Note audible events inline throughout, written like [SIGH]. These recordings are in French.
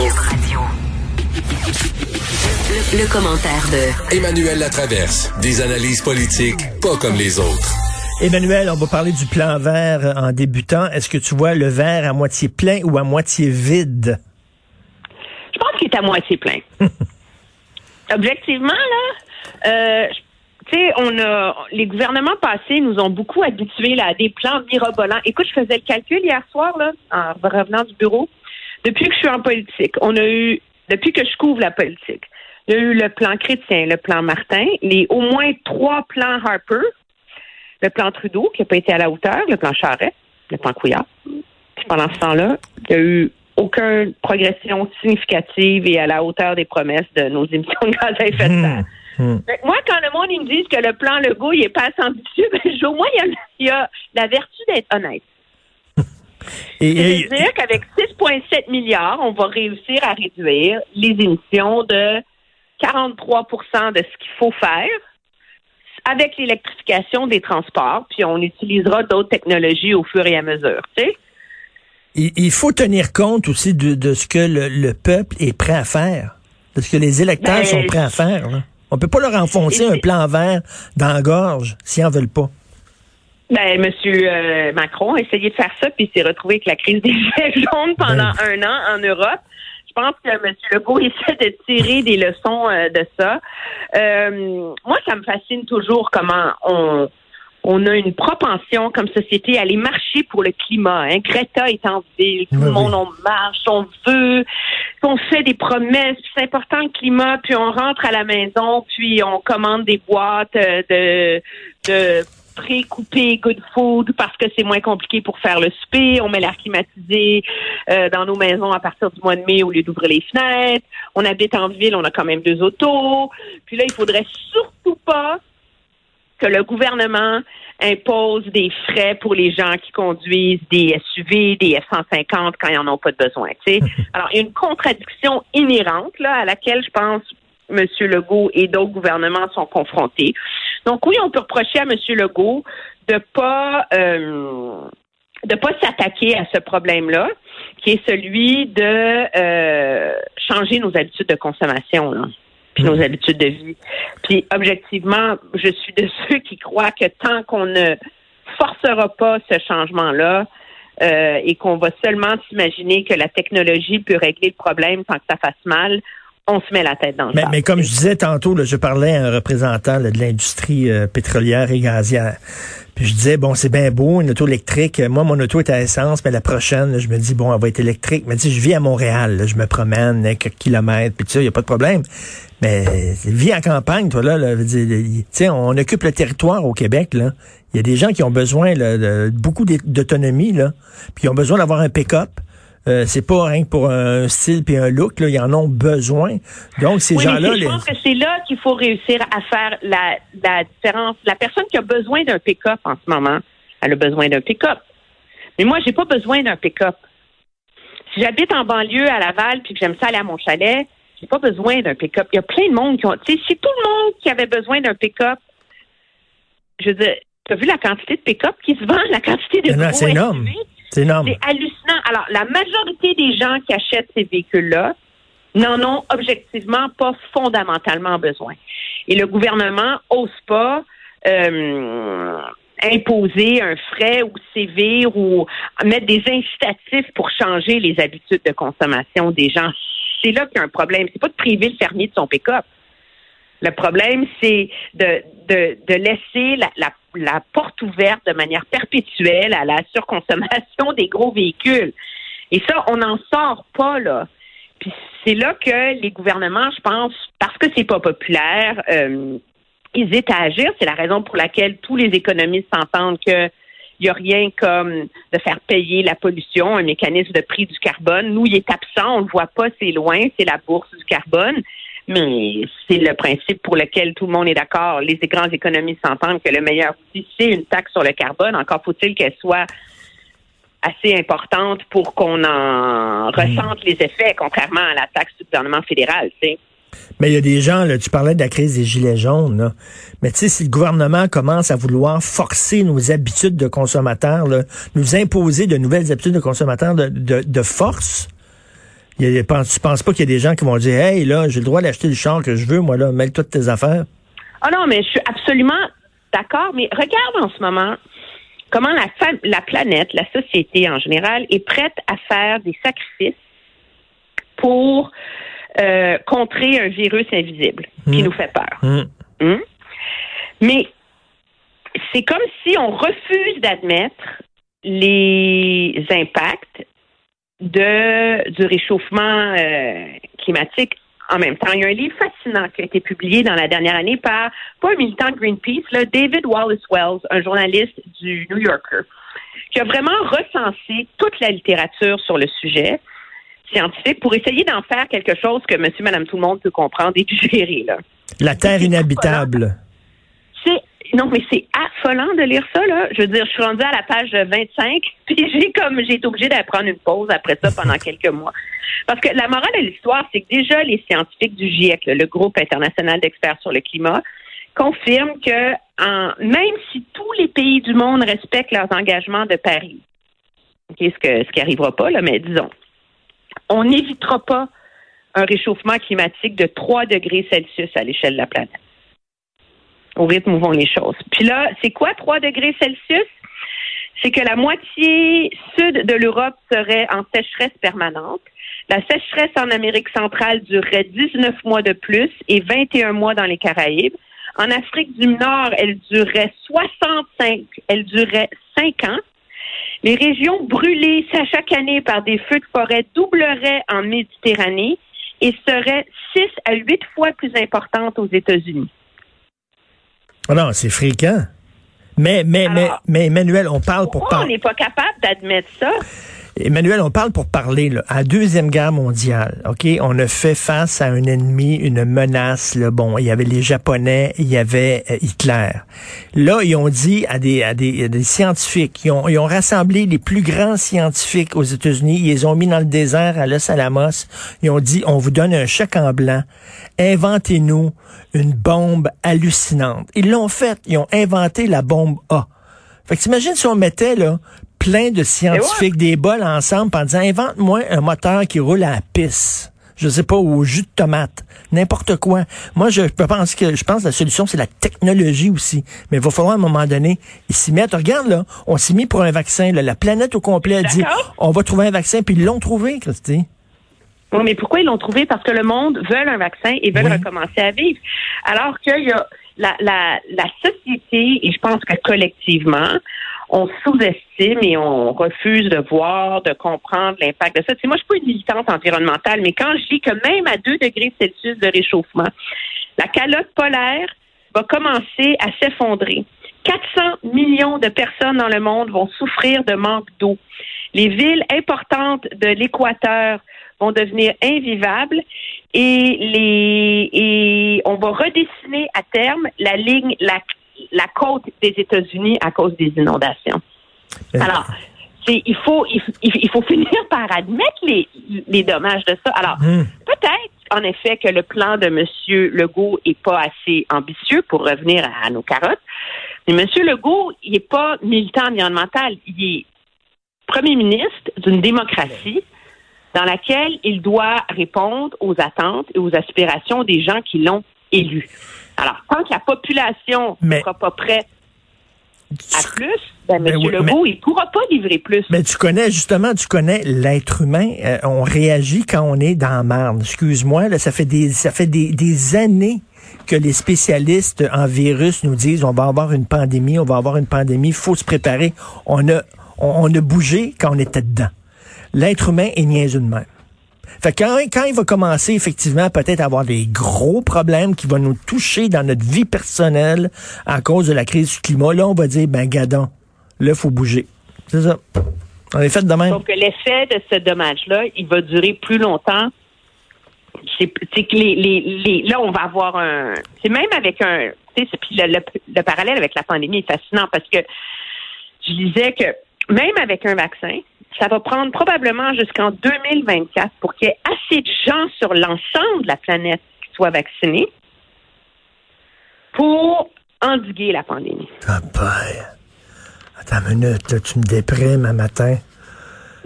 Le, commentaire de Emmanuel Latraverse. Des analyses politiques pas comme les autres. Emmanuel, on va parler du plan vert en débutant. Est-ce que tu vois le verre à moitié plein ou à moitié vide? Je pense qu'il est à moitié plein. [LAUGHS] Objectivement, là, euh, tu sais, on a les gouvernements passés nous ont beaucoup habitués là, à des plans mirobolants. Écoute, je faisais le calcul hier soir là, en revenant du bureau. Depuis que je suis en politique, on a eu, depuis que je couvre la politique, il y a eu le plan chrétien, le plan Martin, les au moins trois plans Harper, le plan Trudeau qui n'a pas été à la hauteur, le plan Charest, le plan Couillard. Puis pendant ce temps-là, il n'y a eu aucune progression significative et à la hauteur des promesses de nos émissions de gaz à effet de serre. Mmh, mmh. Moi, quand le monde ils me disent que le plan Legault il est pas assez ambitieux, [LAUGHS] ben, au moins il y, a, il y a la vertu d'être honnête. C'est-à-dire qu'avec 6,7 milliards, on va réussir à réduire les émissions de 43% de ce qu'il faut faire avec l'électrification des transports, puis on utilisera d'autres technologies au fur et à mesure. Tu sais? Il, faut tenir compte aussi de, ce que le, peuple est prêt à faire, de ce que les électeurs ben, sont prêts à faire. Là. On peut pas leur enfoncer un plan vert dans la gorge s'ils en veulent pas. Ben, Monsieur euh, Macron a essayé de faire ça, puis s'est retrouvé avec la crise des [LAUGHS] gilets jaunes pendant ben un an en Europe. Je pense que M. Legault [LAUGHS] essaie de tirer des leçons euh, de ça. Euh, moi, ça me fascine toujours comment on, on a une propension comme société à aller marcher pour le climat. Hein. Greta est en ville, tout le monde on marche, on veut, on fait des promesses, c'est important le climat, puis on rentre à la maison, puis on commande des boîtes euh, de, de pré-coupé good food parce que c'est moins compliqué pour faire le souper. On met l'air climatisé euh, dans nos maisons à partir du mois de mai au lieu d'ouvrir les fenêtres. On habite en ville, on a quand même deux autos. Puis là, il faudrait surtout pas que le gouvernement impose des frais pour les gens qui conduisent des SUV, des F-150 quand ils n'en ont pas de besoin. [LAUGHS] Alors, il y a une contradiction inhérente là, à laquelle je pense M. Legault et d'autres gouvernements sont confrontés. Donc oui, on peut reprocher à M. Legault de pas euh, de pas s'attaquer à ce problème-là, qui est celui de euh, changer nos habitudes de consommation. Là puis nos habitudes de vie. Puis objectivement, je suis de [LAUGHS] ceux qui croient que tant qu'on ne forcera pas ce changement-là euh, et qu'on va seulement s'imaginer que la technologie peut régler le problème sans que ça fasse mal, on se met la tête dans le mais, mais comme je disais tantôt, là, je parlais à un représentant de l'industrie euh, pétrolière et gazière. Puis je disais, bon, c'est bien beau, une auto électrique. Moi, mon auto est à essence, mais la prochaine, je me dis, bon, elle va être électrique. Mais tu je vis à Montréal, je me promène quelques kilomètres, puis tu sais, il n'y a pas de problème. Mais vis en campagne, toi, là, là tu sais, on occupe le territoire au Québec, là. Il y a des gens qui ont besoin de beaucoup d'autonomie, là, puis ils ont besoin d'avoir un pick-up. Euh, c'est pas rien que pour un style et un look, là, ils en ont besoin. Donc, ces gens-là... Je pense que c'est là qu'il faut réussir à faire la, la différence. La personne qui a besoin d'un pick-up en ce moment, elle a besoin d'un pick-up. Mais moi, j'ai pas besoin d'un pick-up. Si j'habite en banlieue à Laval puis que j'aime ça aller à mon chalet, j'ai pas besoin d'un pick-up. Il y a plein de monde qui ont. Tu sais, si tout le monde qui avait besoin d'un pick-up, je veux dire, tu as vu la quantité de pick-up qui se vend, la quantité de C'est énorme. C'est énorme. C'est hallucinant. Alors, la majorité des gens qui achètent ces véhicules-là n'en ont objectivement pas fondamentalement besoin. Et le gouvernement ose pas euh, imposer un frais ou sévir ou mettre des incitatifs pour changer les habitudes de consommation des gens. C'est là qu'il y a un problème. C'est pas de priver le fermier de son pick-up. Le problème, c'est de, de, de laisser la, la la porte ouverte de manière perpétuelle à la surconsommation [LAUGHS] des gros véhicules. Et ça, on n'en sort pas, là. Puis c'est là que les gouvernements, je pense, parce que c'est pas populaire, euh, hésitent à agir. C'est la raison pour laquelle tous les économistes s'entendent que il n'y a rien comme de faire payer la pollution, un mécanisme de prix du carbone. Nous, il est absent, on ne le voit pas, c'est loin, c'est la bourse du carbone. Mais c'est le principe pour lequel tout le monde est d'accord. Les grandes économies s'entendent que le meilleur outil, c'est une taxe sur le carbone. Encore faut-il qu'elle soit assez importante pour qu'on en ressente les effets, contrairement à la taxe du gouvernement fédéral. Mais il y a des gens, là, tu parlais de la crise des gilets jaunes, là. mais tu sais, si le gouvernement commence à vouloir forcer nos habitudes de consommateurs, là, nous imposer de nouvelles habitudes de consommateurs de, de, de force, il y a, tu penses pas qu'il y a des gens qui vont dire, hey, là, j'ai le droit d'acheter le char que je veux, moi, là, mêle toutes tes affaires? Ah non, mais je suis absolument d'accord, mais regarde en ce moment comment la, la planète, la société en général, est prête à faire des sacrifices pour euh, contrer un virus invisible qui hmm. nous fait peur. Hmm. Hmm? Mais c'est comme si on refuse d'admettre les impacts de, du réchauffement euh, climatique en même temps. Il y a un livre fascinant qui a été publié dans la dernière année par, pas un militant de Greenpeace, là, David Wallace Wells, un journaliste du New Yorker, qui a vraiment recensé toute la littérature sur le sujet scientifique pour essayer d'en faire quelque chose que monsieur, madame, tout le monde peut comprendre et digérer. Là. La Terre inhabitable. Non, mais c'est affolant de lire ça, là. Je veux dire, je suis rendue à la page 25, [LAUGHS] puis j'ai comme j'ai été obligée d'apprendre une pause après ça pendant [LAUGHS] quelques mois. Parce que la morale de l'histoire, c'est que déjà les scientifiques du GIEC, le groupe international d'experts sur le climat, confirment que en, même si tous les pays du monde respectent leurs engagements de Paris, ce, que, ce qui arrivera pas, là, mais disons, on n'évitera pas un réchauffement climatique de 3 degrés Celsius à l'échelle de la planète. Au rythme où vont les choses. Puis là, c'est quoi 3 degrés Celsius? C'est que la moitié sud de l'Europe serait en sécheresse permanente. La sécheresse en Amérique centrale durerait 19 mois de plus et 21 mois dans les Caraïbes. En Afrique du Nord, elle durerait 65, elle durerait 5 ans. Les régions brûlées chaque année par des feux de forêt doubleraient en Méditerranée et seraient 6 à 8 fois plus importantes aux États-Unis. Oh non, c'est fréquent. Mais, mais, mais, mais, Emmanuel, on parle pour parler. On n'est pas capable d'admettre ça? Emmanuel, on parle pour parler. Là, à la Deuxième Guerre mondiale, OK, on a fait face à un ennemi, une menace. Là, bon, il y avait les Japonais, il y avait euh, Hitler. Là, ils ont dit à des, à des, des scientifiques, ils ont, ils ont, rassemblé les plus grands scientifiques aux États-Unis, ils les ont mis dans le désert à Los Alamos. Ils ont dit, on vous donne un chèque en blanc, inventez-nous une bombe hallucinante. Ils l'ont fait, ils ont inventé la bombe A. Fait que t'imagines si on mettait là plein de scientifiques des bols ensemble en disant invente-moi un moteur qui roule à la pisse. Je sais pas, au jus de tomate, n'importe quoi. Moi, je pense que je pense que la solution, c'est la technologie aussi. Mais il va falloir à un moment donné s'y mettre. Regarde, là, on s'est mis pour un vaccin. la planète au complet a dit on va trouver un vaccin, puis ils l'ont trouvé, Christy. Oui, mais pourquoi ils l'ont trouvé? Parce que le monde veut un vaccin et veut recommencer à vivre. Alors qu'il y a la, la, la société, et je pense que collectivement, on sous-estime et on refuse de voir, de comprendre l'impact de ça. moi, je suis pas une militante environnementale, mais quand je dis que même à 2 degrés Celsius de réchauffement, la calotte polaire va commencer à s'effondrer. 400 millions de personnes dans le monde vont souffrir de manque d'eau. Les villes importantes de l'équateur vont devenir invivables et on va redessiner à terme la ligne la la côte des États-Unis à cause des inondations. Euh. Alors, il faut, il, faut [LAUGHS] finir par admettre les, les dommages de ça. Alors, hmm. peut-être, en effet, que le plan de M. Legault est pas assez ambitieux pour revenir à, nos carottes. Mais M. Legault, il n'est pas militant environnemental. Il est premier ministre d'une démocratie dans laquelle il doit répondre aux attentes et aux aspirations des gens qui l'ont élu. Alors, tant que la population ne sera pas prête à plus, ben, M. Legault, il ne pourra pas livrer plus. Mais tu connais, justement, tu connais l'être humain. Euh, on réagit quand on est dans marne. Excuse-moi, là, ça fait des, ça fait des, des années que les spécialistes en virus nous disent on va avoir une pandémie, on va avoir une pandémie, il faut se préparer. On a, on, a bougé quand on était dedans. L'être humain est niaiseux de même. Fait que quand, quand il va commencer effectivement peut-être à avoir des gros problèmes qui vont nous toucher dans notre vie personnelle à cause de la crise du climat, là, on va dire, ben, gadon, Là, faut bouger. C'est ça. On est fait de même. Donc, l'effet de ce dommage-là, il va durer plus longtemps. C'est que les, les, les, là, on va avoir un. C'est même avec un. Puis le, le, le parallèle avec la pandémie est fascinant parce que je disais que même avec un vaccin, ça va prendre probablement jusqu'en 2024 pour qu'il y ait assez de gens sur l'ensemble de la planète qui soient vaccinés pour endiguer la pandémie. Ah, boy. Attends une minute, là, tu me déprimes un matin.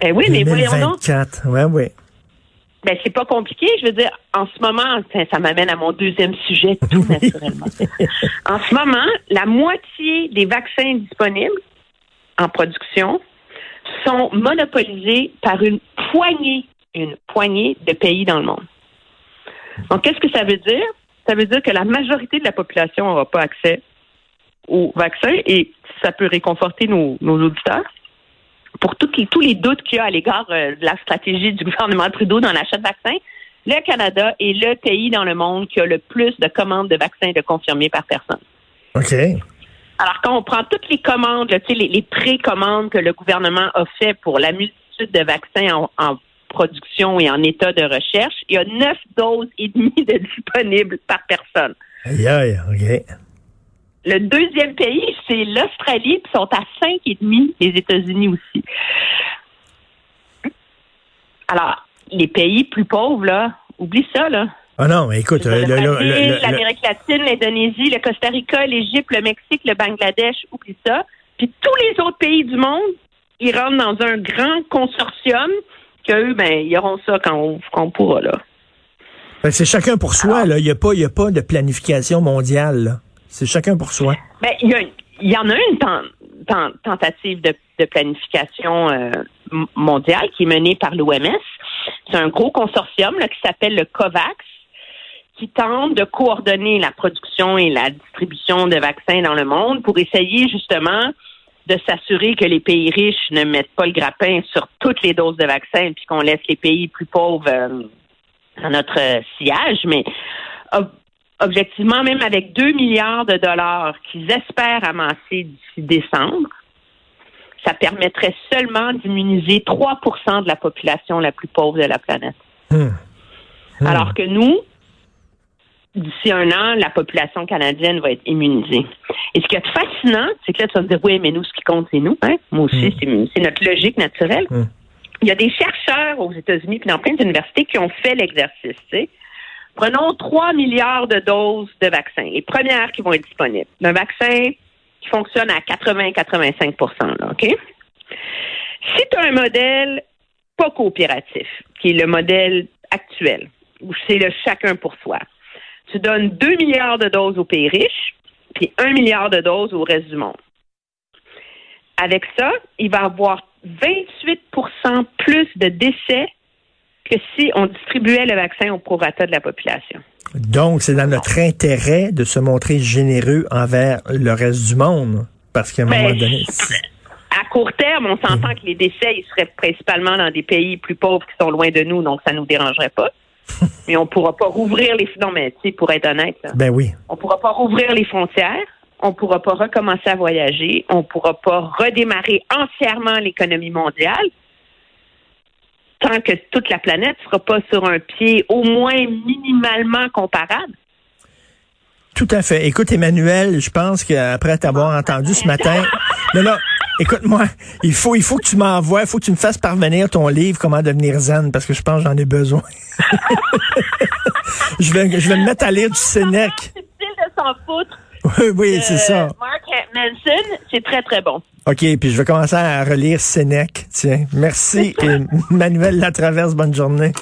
Ben oui, mais voyons donc. 2024, ouais, oui. Ben, c'est pas compliqué. Je veux dire, en ce moment, ça, ça m'amène à mon deuxième sujet, tout naturellement. en ce moment, la moitié des vaccins disponibles en production sont monopolisés par une poignée, une poignée de pays dans le monde. Donc, qu'est-ce que ça veut dire? Ça veut dire que la majorité de la population n'aura pas accès au vaccin et ça peut réconforter nos, auditeurs. Pour tous les, tous les doutes qu'il y a à l'égard euh, de la stratégie du gouvernement Trudeau dans l'achat de vaccins, le Canada est le pays dans le monde qui a le plus de commandes de vaccins de confirmés par personne. OK. Alors, quand on prend toutes les commandes, là, les, les précommandes que le gouvernement a fait pour la multitude de vaccins en, en production et en état de recherche, il y a neuf doses et demie de disponibles par personne. Aïe, aïe, OK. Le deuxième pays, c'est l'Australie, puis ils sont à cinq et demi, les États-Unis aussi. Alors, les pays plus pauvres, là, oublie ça, là. Ah non, mais écoute, l'Amérique latine, l'Indonésie, le Costa Rica, l'Égypte, le Mexique, le Bangladesh, oublie ça. Puis tous les autres pays du monde, ils rentrent dans un grand consortium qu'eux, ben, ils auront ça quand on, quand on pourra, là. Ben, c'est chacun pour soi, là. Il n'y a, pas- y a pas de planification mondiale, là. C'est chacun pour soi. Ben, il y, y en a une ten- ten- tentative de, de planification euh, mondiale qui est menée par l'OMS. C'est un gros consortium là, qui s'appelle le COVAX, qui tente de coordonner la production et la distribution de vaccins dans le monde pour essayer justement de s'assurer que les pays riches ne mettent pas le grappin sur toutes les doses de vaccins puis qu'on laisse les pays plus pauvres euh, dans notre euh, sillage. Mais ob- objectivement, même avec 2 milliards de dollars qu'ils espèrent amasser d'ici décembre, ça permettrait seulement d'immuniser 3% de la population la plus pauvre de la planète. Hmm. Hmm. Alors que nous, d'ici un an, la population canadienne va être immunisée. Et ce qui est fascinant, c'est que là, tu vas me dire, oui, mais nous, ce qui compte, c'est nous. Hein? Moi aussi, Mm. c'est- notre logique naturelle. Mm. Il y a des chercheurs aux États-Unis puis dans plein d'universités qui ont fait l'exercice. Prenons 3 milliards de doses de vaccins, les premières qui vont être disponibles. Un vaccin qui fonctionne à 80-85 là, OK? Si tu as un modèle pas coopératif, qui est le modèle actuel, où c'est le chacun pour soi, tu donnes 2 milliards de doses aux pays riches, puis 1 milliard de doses au reste du monde. Avec ça, il va y avoir 28% plus de décès que si on distribuait le vaccin au prorata de la population. Donc, c'est dans notre intérêt de se montrer généreux envers le reste du monde. Parce qu'à un Ben, moment donné, c'est- À court terme, on s'entend que les décès, ils seraient principalement dans des pays plus pauvres qui sont loin de nous, donc ça nous dérangerait pas. [LAUGHS] Mais on pourra pas rouvrir les... Non, mais tu sais, pour être honnête, là, ben oui. on pourra pas rouvrir les frontières, on pourra pas recommencer à voyager, on pourra pas redémarrer entièrement l'économie mondiale tant que toute la planète sera pas sur un pied au moins minimalement comparable. Tout à fait. Écoute, Emmanuel, je pense qu'après t'avoir entendu ce matin, [LAUGHS] non, non, écoute-moi, il faut, il faut que tu m'envoies, il faut que tu me fasses parvenir ton livre Comment devenir zen, parce que je pense que j'en ai besoin. [LAUGHS] je vais, je vais me mettre à lire du Sénèque. C'est difficile de s'en foutre. Oui, oui, c'est ça. Mark Manson, c'est très, très bon. OK, puis je vais commencer à relire Sénèque. Tiens, merci. [LAUGHS] Et Emmanuel Latraverse, bonne journée.